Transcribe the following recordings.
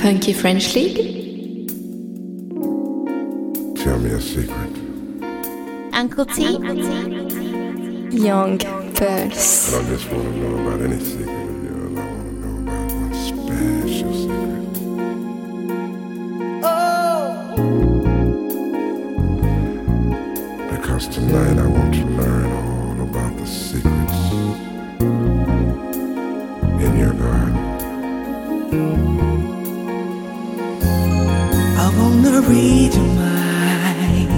Funky French League? Tell me a secret. Uncle T. Young Pulse. I don't just want to know about any secret of yours. I want to know about one special secret. Oh! Because tonight I read your mind.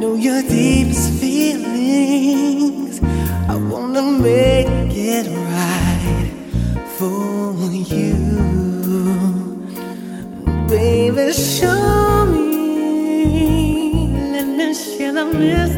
Know your deepest feelings. I wanna make it right for you, baby. Show me, let me share the mystery.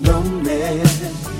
Lonely.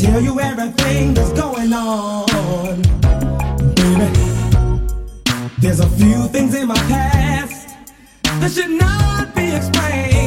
tell you everything that's going on, baby. There's a few things in my past that should not be explained.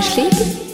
On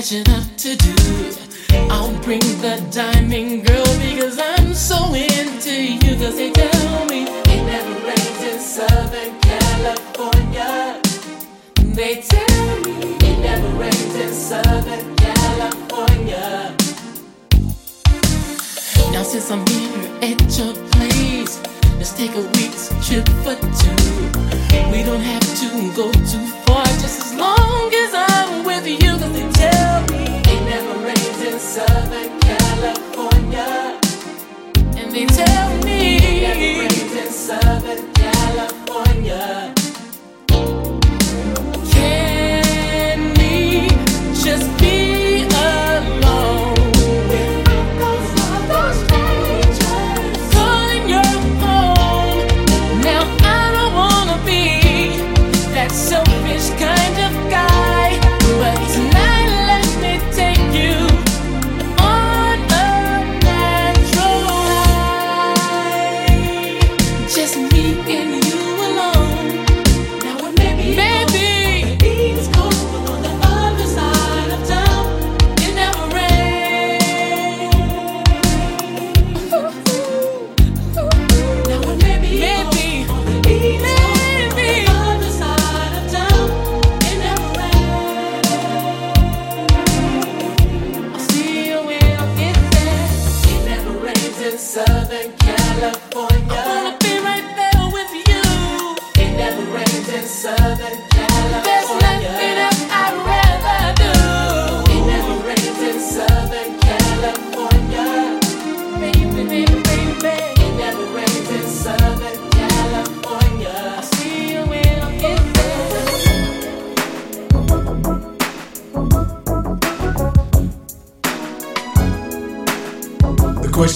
catching up to do. I'll bring the diamond girl because I'm so into you. Cause they tell me it never rains in Southern California. They tell me it never rains in Southern California. Now, since I'm here at your place, let's take a week's trip for two. We don't have to go too far, just as long as I'm with you. Southern California. And they tell me. Raised in Southern California.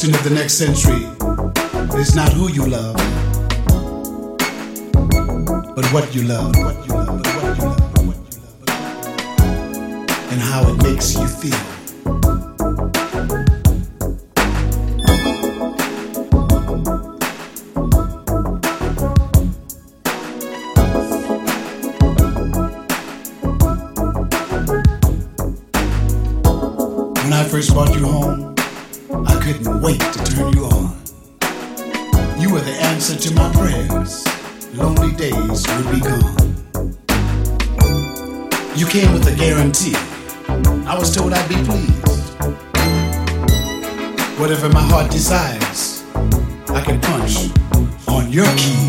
question of the next century is not who you love, but what you love, what you love, what you love, what you love, and how it makes you feel. When I first brought you home. would be gone. You came with a guarantee. I was told I'd be pleased. Whatever my heart desires, I can punch on your key.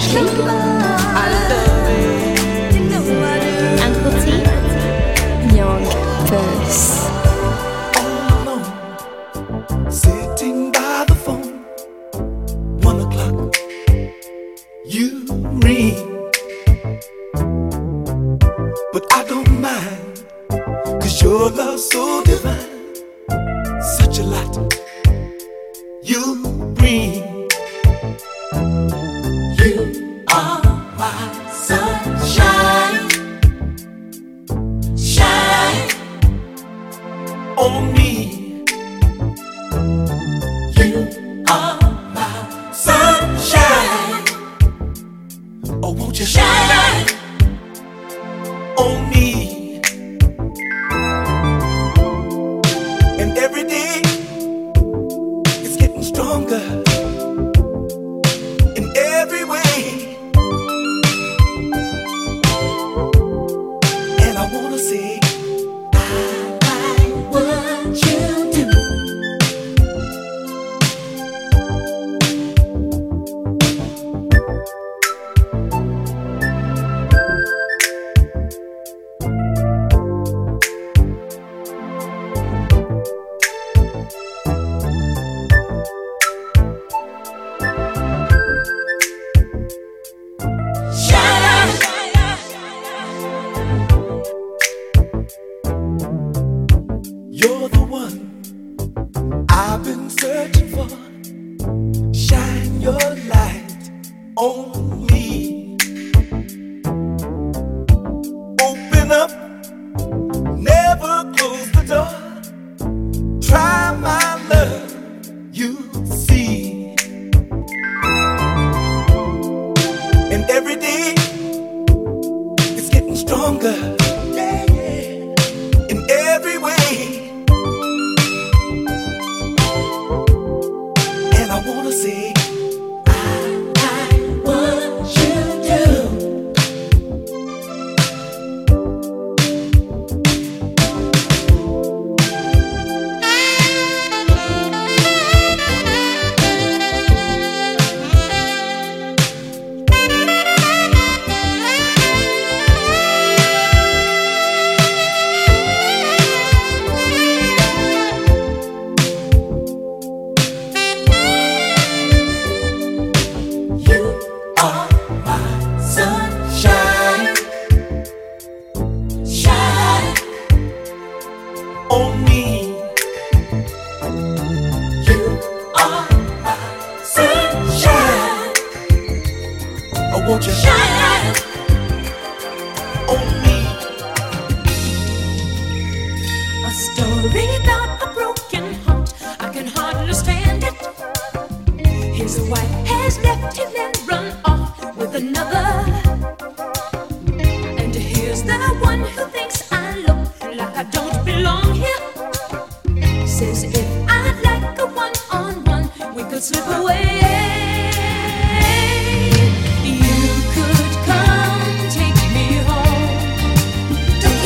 Funky French on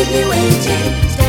keep me waiting,